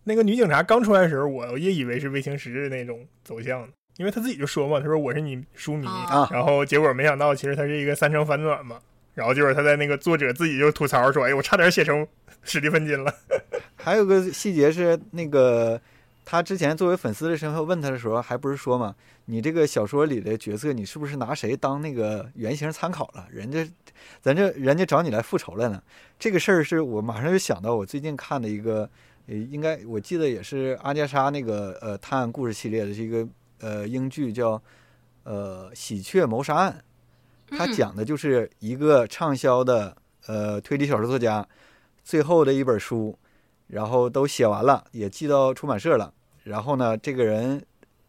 那个女警察刚出来的时候，我也以为是卫星时日那种走向，因为他自己就说嘛，他说我是你书迷啊，然后结果没想到其实他是一个三成反转嘛，然后就是他在那个作者自己就吐槽说，哎，我差点写成史蒂芬金了。(laughs) 还有个细节是那个。他之前作为粉丝的身份问他的时候，还不是说嘛？你这个小说里的角色，你是不是拿谁当那个原型参考了？人家，咱这人家找你来复仇来呢。这个事儿是我马上就想到我最近看的一个，呃，应该我记得也是阿加莎那个呃探案故事系列的这个呃英剧叫呃喜鹊谋杀案，它讲的就是一个畅销的呃推理小说作家最后的一本书。然后都写完了，也寄到出版社了。然后呢，这个人，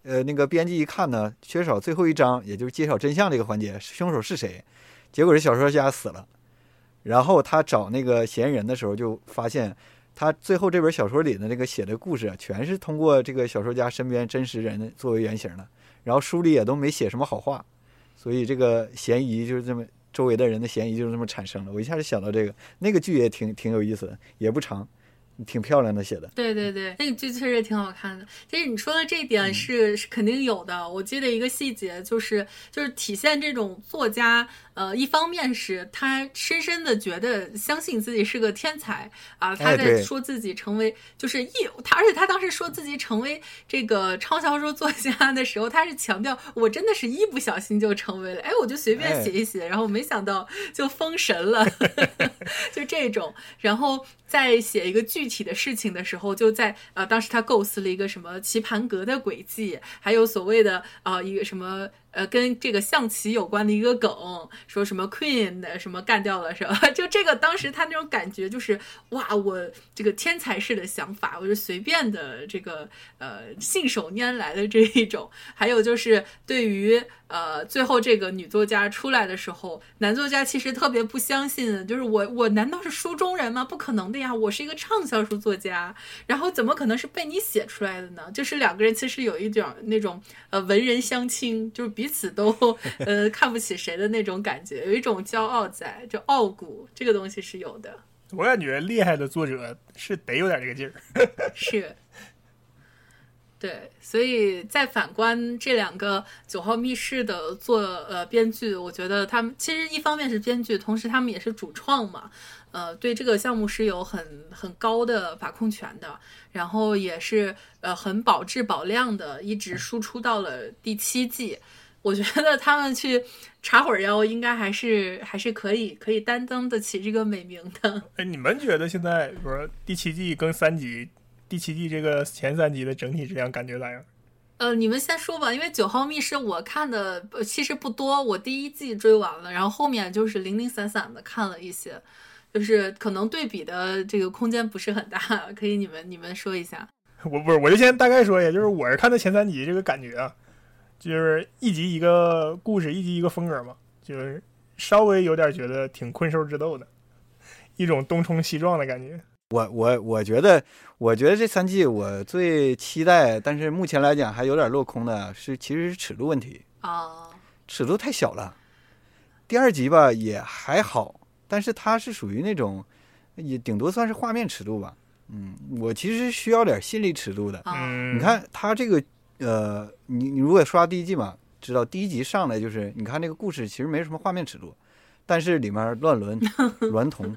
呃，那个编辑一看呢，缺少最后一章，也就是揭晓真相这个环节，凶手是谁？结果这小说家死了。然后他找那个嫌疑人的时候，就发现他最后这本小说里的那个写的故事，全是通过这个小说家身边真实人作为原型的。然后书里也都没写什么好话，所以这个嫌疑就是这么周围的人的嫌疑就是这么产生了。我一下就想到这个，那个剧也挺挺有意思的，也不长。挺漂亮的写的，对对对，那个剧确实挺好看的。其实你说的这一点是是肯定有的。我记得一个细节，就是就是体现这种作家，呃，一方面是他深深的觉得相信自己是个天才啊，他在说自己成为就是一，他而且他当时说自己成为这个畅销书作家的时候，他是强调我真的是一不小心就成为了，哎，我就随便写一写，然后没想到就封神了，(laughs) 就这种，然后。在写一个具体的事情的时候，就在呃，当时他构思了一个什么棋盘格的轨迹，还有所谓的啊一个什么。呃，跟这个象棋有关的一个梗，说什么 Queen 的什么干掉了是吧？(laughs) 就这个当时他那种感觉就是，哇，我这个天才式的想法，我就随便的这个呃信手拈来的这一种。还有就是对于呃最后这个女作家出来的时候，男作家其实特别不相信，就是我我难道是书中人吗？不可能的呀，我是一个畅销书作家，然后怎么可能是被你写出来的呢？就是两个人其实有一点那种呃文人相轻，就是。彼此都 (laughs) 呃看不起谁的那种感觉，有一种骄傲在，就傲骨这个东西是有的。我感觉厉害的作者是得有点这个劲儿。(laughs) 是。对，所以再反观这两个《九号密室》的作呃编剧，我觉得他们其实一方面是编剧，同时他们也是主创嘛，呃，对这个项目是有很很高的把控权的，然后也是呃很保质保量的，一直输出到了第七季。我觉得他们去插会儿腰，应该还是还是可以可以担当得起这个美名的。哎，你们觉得现在比如说第七季更三集？第七季这个前三集的整体质量感觉咋样？呃，你们先说吧，因为《九号密室》我看的其实不多，我第一季追完了，然后后面就是零零散散的看了一些，就是可能对比的这个空间不是很大，可以你们你们说一下。我不是，我就先大概说一下，就是我是看的前三集这个感觉啊，就是一集一个故事，一集一个风格嘛，就是稍微有点觉得挺困兽之斗的，一种东冲西撞的感觉。我我我觉得，我觉得这三季我最期待，但是目前来讲还有点落空的是，其实是尺度问题啊，尺度太小了。第二集吧也还好，但是它是属于那种，也顶多算是画面尺度吧。嗯，我其实需要点心理尺度的。嗯，你看它这个，呃，你你如果刷第一季嘛，知道第一集上来就是，你看这个故事其实没什么画面尺度，但是里面乱伦、(laughs) 娈童，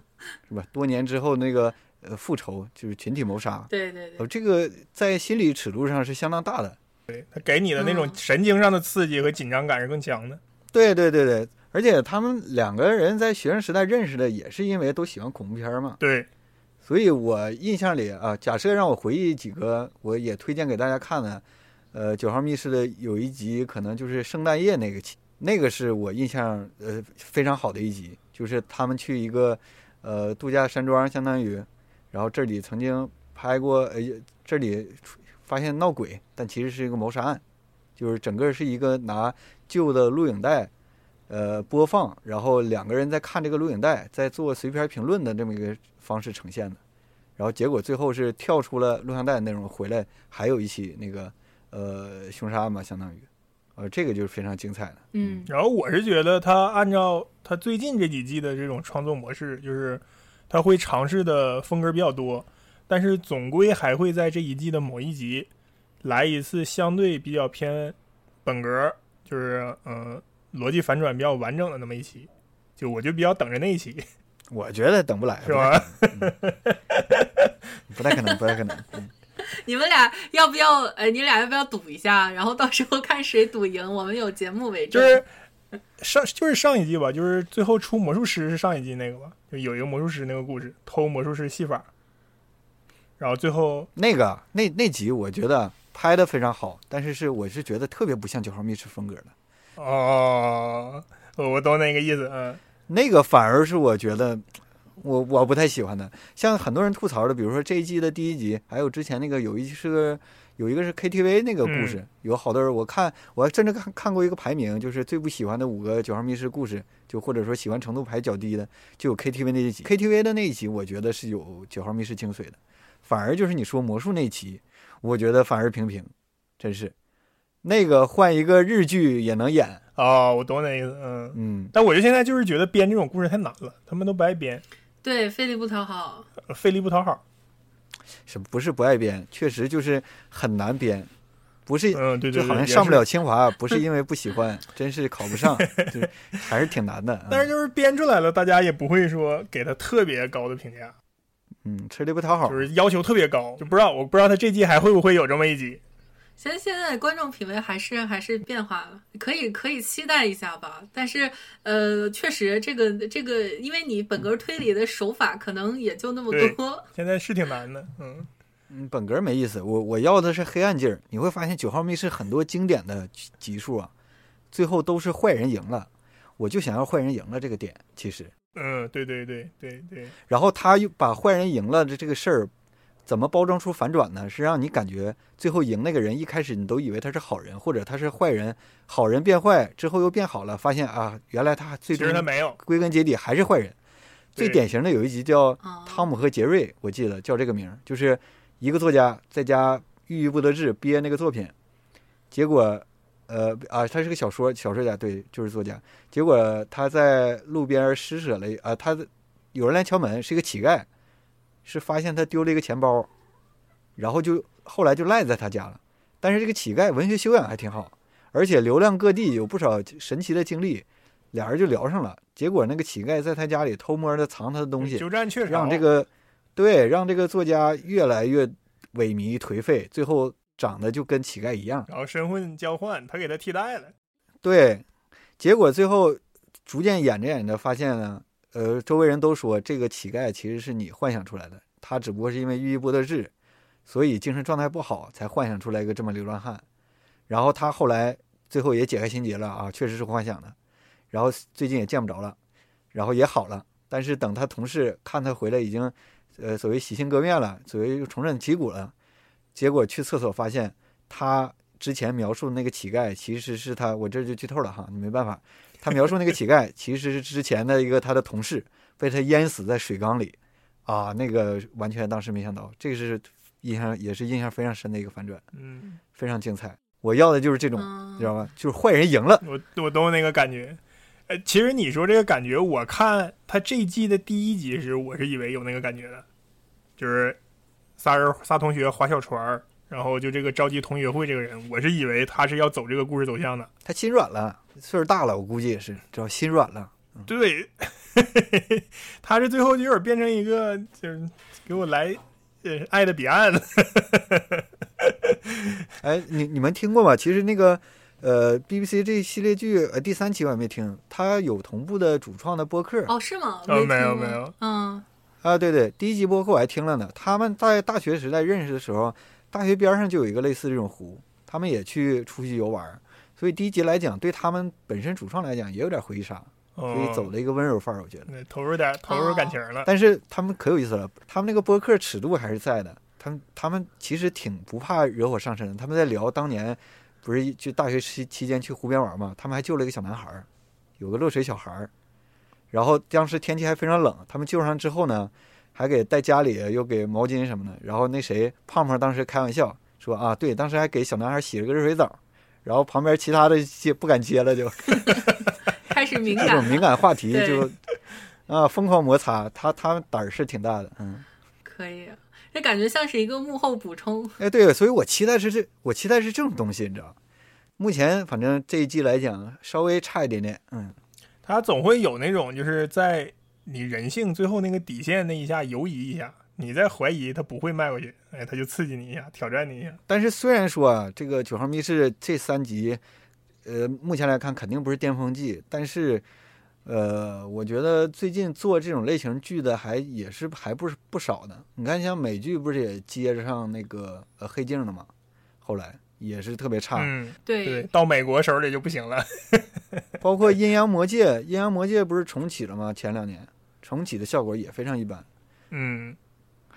是吧？多年之后那个。呃，复仇就是群体谋杀，对对对，这个在心理尺度上是相当大的，对他给你的那种神经上的刺激和紧张感是更强的。对对对对，而且他们两个人在学生时代认识的也是因为都喜欢恐怖片嘛。对，所以我印象里啊，假设让我回忆几个，我也推荐给大家看的，呃，《九号密室》的有一集可能就是圣诞夜那个期，那个是我印象呃非常好的一集，就是他们去一个呃度假山庄，相当于。然后这里曾经拍过，呃，这里发现闹鬼，但其实是一个谋杀案，就是整个是一个拿旧的录影带，呃，播放，然后两个人在看这个录影带，在做随便评论的这么一个方式呈现的，然后结果最后是跳出了录像带内容回来，还有一起那个呃凶杀案嘛，相当于，呃，这个就是非常精彩的。嗯，然后我是觉得他按照他最近这几季的这种创作模式，就是。他会尝试的风格比较多，但是总归还会在这一季的某一集来一次相对比较偏本格，就是嗯逻辑反转比较完整的那么一期，就我就比较等着那一期。我觉得等不来，是吧？不太可能，不太可能。(laughs) 你们俩要不要？呃，你俩要不要赌一下？然后到时候看谁赌赢，我们有节目为证。就是 (laughs) 上就是上一季吧，就是最后出魔术师是上一季那个吧。就有一个魔术师那个故事，偷魔术师戏法，然后最后那个那那集我觉得拍的非常好，但是是我是觉得特别不像九号密室风格的。哦，我懂那个意思，嗯，那个反而是我觉得我我不太喜欢的。像很多人吐槽的，比如说这一季的第一集，还有之前那个有一是个。有一个是 KTV 那个故事，有好多人我看，我还甚至看看过一个排名，就是最不喜欢的五个九号密室故事，就或者说喜欢程度排较低的，就有 KTV 那一集。KTV 的那一集，我觉得是有九号密室精髓的，反而就是你说魔术那一期，我觉得反而平平，真是那个换一个日剧也能演啊！我懂那意思，嗯嗯。但我就现在就是觉得编这种故事太难了，他们都不爱编，对，费力不讨好，费力不讨好。是不是不爱编？确实就是很难编，不是，嗯，对对，就好像上不了清华，不是 (laughs) 因为不喜欢，真是考不上，(laughs) 就还是挺难的。但是就是编出来了，大家也不会说给他特别高的评价，嗯，吃力不讨好，就是要求特别高，就不知道，我不知道他这季还会不会有这么一集。现在现在观众品味还是还是变化了，可以可以期待一下吧。但是呃，确实这个这个，因为你本格推理的手法可能也就那么多。现在是挺难的，嗯嗯，本格没意思。我我要的是黑暗劲儿。你会发现九号密室很多经典的集数啊，最后都是坏人赢了。我就想要坏人赢了这个点，其实。嗯，对对对对对。然后他又把坏人赢了的这个事儿。怎么包装出反转呢？是让你感觉最后赢那个人一开始你都以为他是好人，或者他是坏人，好人变坏之后又变好了，发现啊，原来他最终他没有，归根结底还是坏人。最典型的有一集叫《汤姆和杰瑞》，我记得叫这个名儿，就是一个作家在家郁郁不得志憋那个作品，结果呃啊，他是个小说小说家，对，就是作家。结果他在路边施舍了啊，他有人来敲门，是一个乞丐。是发现他丢了一个钱包，然后就后来就赖在他家了。但是这个乞丐文学修养还挺好，而且流浪各地，有不少神奇的经历，俩人就聊上了。结果那个乞丐在他家里偷摸的藏他的东西，让这个对让这个作家越来越萎靡颓废，最后长得就跟乞丐一样。然后身份交换，他给他替代了。对，结果最后逐渐演着演着发现呢，呃，周围人都说这个乞丐其实是你幻想出来的，他只不过是因为郁郁不得志，所以精神状态不好，才幻想出来一个这么流浪汉。然后他后来最后也解开心结了啊，确实是幻想的。然后最近也见不着了，然后也好了。但是等他同事看他回来，已经呃所谓洗心革面了，所谓又重振旗鼓了。结果去厕所发现他。之前描述的那个乞丐，其实是他，我这就剧透了哈，你没办法。他描述那个乞丐，其实是之前的一个他的同事，被他淹死在水缸里，啊，那个完全当时没想到，这个是印象也是印象非常深的一个反转，嗯，非常精彩。我要的就是这种，你知道吗？就是坏人赢了，我我懂那个感觉。呃，其实你说这个感觉，我看他这一季的第一集时，我是以为有那个感觉的，就是仨人仨同学划小船儿。然后就这个召集同学会这个人，我是以为他是要走这个故事走向的。他心软了，岁数大了，我估计也是，知道心软了。对，(laughs) 他是最后就有点变成一个，就是给我来，呃，爱的彼岸了。(laughs) 哎，你你们听过吗？其实那个，呃，BBC 这系列剧，呃，第三期我还没听，它有同步的主创的播客。哦，是吗？哦，没有没有。嗯。啊，对对，第一集播客我还听了呢。他们在大学时代认识的时候。大学边上就有一个类似这种湖，他们也去出去游玩，所以第一集来讲，对他们本身主创来讲也有点回忆杀，所以走了一个温柔范儿，我觉得投入点投入感情了。但是他们可有意思了，他们那个播客尺度还是在的，他们他们其实挺不怕惹火上身的。他们在聊当年不是就大学期期间去湖边玩嘛，他们还救了一个小男孩儿，有个落水小孩儿，然后当时天气还非常冷，他们救上之后呢。还给带家里，又给毛巾什么的。然后那谁胖胖当时开玩笑说啊，对，当时还给小男孩洗了个热水澡。然后旁边其他的接不敢接了，就 (laughs) 开始敏感，这种敏感话题就啊疯狂摩擦。他他胆儿是挺大的，嗯，可以，这感觉像是一个幕后补充。哎，对，所以我期待是这，我期待是这种东西，你知道目前反正这一季来讲稍微差一点点，嗯，他总会有那种就是在。你人性最后那个底线那一下游移一下，你在怀疑他不会迈过去，哎，他就刺激你一下，挑战你一下。但是虽然说啊，这个《九号密室》这三集，呃，目前来看肯定不是巅峰季，但是，呃，我觉得最近做这种类型剧的还也是还不是不少的。你看，像美剧不是也接着上那个呃《黑镜》了吗？后来也是特别差。嗯，对，到美国手里就不行了。(laughs) 包括《阴阳魔界》，《阴阳魔界》不是重启了吗？前两年。重启的效果也非常一般，嗯，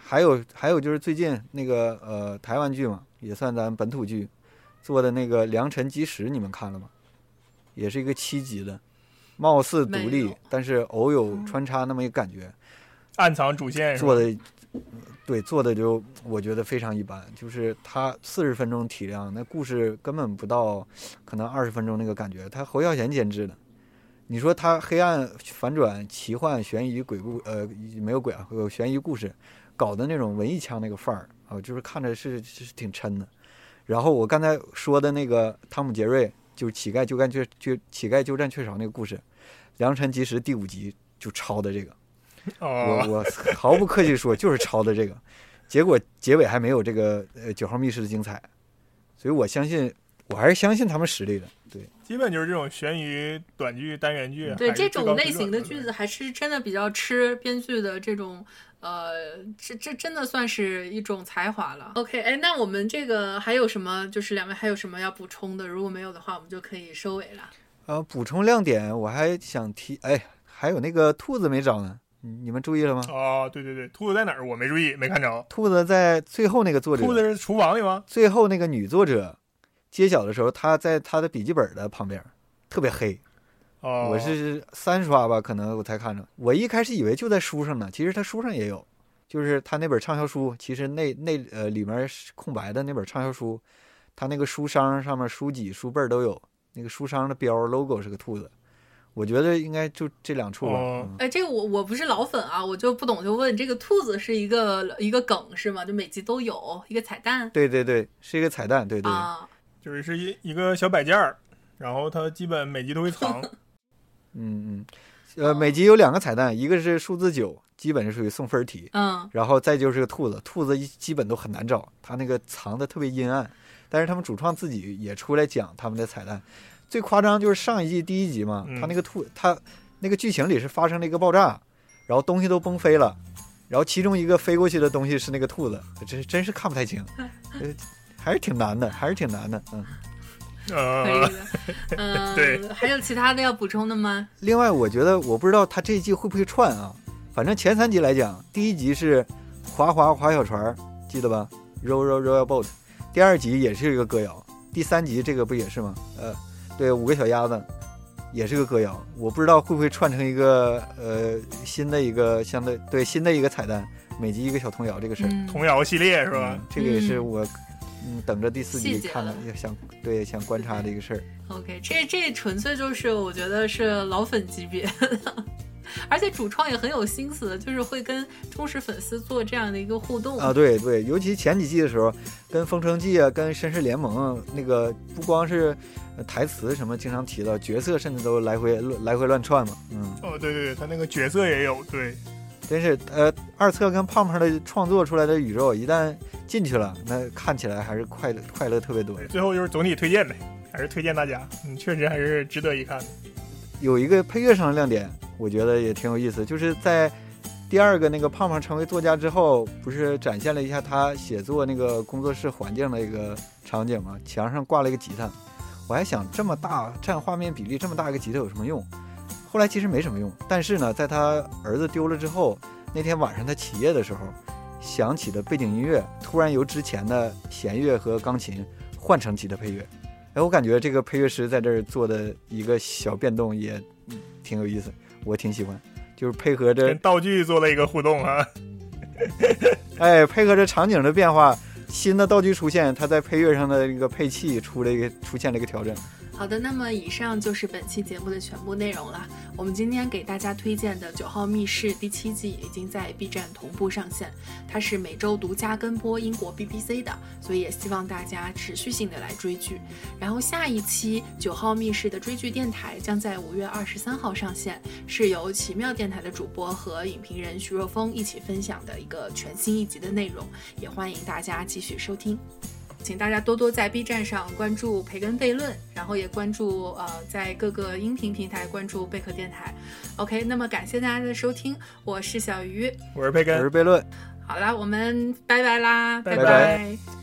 还有还有就是最近那个呃台湾剧嘛，也算咱本土剧做的那个《良辰吉时》，你们看了吗？也是一个七集的，貌似独立，但是偶有穿插那么一个感觉，暗藏主线做的，对做的就我觉得非常一般，就是他四十分钟体量，那故事根本不到可能二十分钟那个感觉，他侯孝贤监制的。你说他黑暗反转、奇幻、悬疑、鬼故，呃，没有鬼啊，有悬疑故事，搞的那种文艺腔那个范儿啊，就是看着是是挺抻的。然后我刚才说的那个汤姆·杰瑞，就是乞丐就干缺就乞丐鸠占鹊巢那个故事，《良辰吉时》第五集就抄的这个。我我毫不客气说，就是抄的这个。结果结尾还没有这个呃九号密室的精彩，所以我相信，我还是相信他们实力的。对。基本就是这种悬疑短剧、单元剧。对这种类型的剧子，还是真的比较吃编剧的这种，呃，这这真的算是一种才华了。OK，哎，那我们这个还有什么？就是两位还有什么要补充的？如果没有的话，我们就可以收尾了。呃，补充亮点，我还想提，哎，还有那个兔子没找呢，你们注意了吗？哦，对对对，兔子在哪儿？我没注意，没看着。兔子在最后那个作者。兔子是厨房里吗？最后那个女作者。揭晓的时候，他在他的笔记本的旁边，特别黑。哦，我是三刷吧，可能我才看着。我一开始以为就在书上呢，其实他书上也有，就是他那本畅销书，其实那那呃里面空白的那本畅销书，他那个书商上面书脊书背都有，那个书商的标 logo 是个兔子。我觉得应该就这两处吧。哎，这个我我不是老粉啊，我就不懂就问，这个兔子是一个一个梗是吗？就每集都有一个彩蛋对对对，是一个彩蛋，对对。啊？就是是一一个小摆件儿，然后它基本每集都会藏。(laughs) 嗯嗯，呃，每集有两个彩蛋，一个是数字九，基本是属于送分题，嗯然后再就是个兔子，兔子一基本都很难找，它那个藏的特别阴暗。但是他们主创自己也出来讲他们的彩蛋，最夸张就是上一季第一集嘛，嗯他那个兔，他那个剧情里是发生了一个爆炸，然后东西都崩飞了，然后其中一个飞过去的东西是那个兔子，真真是看不太清，呃，(laughs) 还是挺难的，还是挺难的，嗯。可以呃，的。嗯，(laughs) 对，还有其他的要补充的吗？另外，我觉得我不知道他这一季会不会串啊。反正前三集来讲，第一集是滑滑滑小船儿，记得吧？Row row row your boat。第二集也是一个歌谣，第三集这个不也是吗？呃，对，五个小鸭子也是个歌谣。我不知道会不会串成一个呃新的一个相对对新的一个彩蛋，每集一个小童谣这个事儿。嗯，童谣系列是吧嗯？这个也是嗯我嗯等着第四季看了看，也想对想观察这个事儿。OK，这这纯粹就是我觉得是老粉级别的，而且主创也很有心思，就是会跟忠实粉丝做这样的一个互动啊，对对，尤其前几季的时候，跟《封城记》啊，跟《绅士联盟》啊，那个不光是呃台词什么经常提到，角色甚至都来回乱来回乱串嘛。嗯，哦，对对对，他那个角色也有，对，真是呃，二册跟胖胖的创作出来的宇宙，一旦进去了，那看起来还是快乐快乐特别多。最后就是总体推荐呗，还是推荐大家，嗯，确实还是值得一看的。有一个配乐上的亮点，我觉得也挺有意思，就是在第二个那个胖胖成为作家之后，不是展现了一下他写作那个工作室环境的一个场景吗？墙上挂了一个吉他，我还想这么大占画面比例这么大一个吉他有什么用？后来其实没什么用，但是呢，在他儿子丢了之后，那天晚上他起夜的时候，响起的背景音乐突然由之前的弦乐和钢琴换成吉他配乐。哎，我感觉这个配乐师在这儿做的一个小变动也嗯挺有意思，我挺喜欢，就是配合着跟道具做了一个互动啊，(laughs) 哎配合着场景的变化，新的道具出现，他在配乐上的一个配器出了一个出现了一个调整。好的，那么以上就是本期节目的全部内容了。我们今天给大家推荐的《九号密室》第七季已经在 B 站同步上线，它是每周独家跟播英国 BBC 的，所以也希望大家持续性的来追剧。然后下一期《九号密室》的追剧电台将在五月二十三号上线，是由奇妙电台的主播和影评人徐若风一起分享的一个全新一集的内容，也欢迎大家继续收听。请大家多多在 B 站上关注培根悖论，然后也关注呃在各个音频平台关注贝壳电台。OK，那么感谢大家的收听，我是小鱼。我是培根我是。悖论。好啦，我们拜拜啦，拜拜拜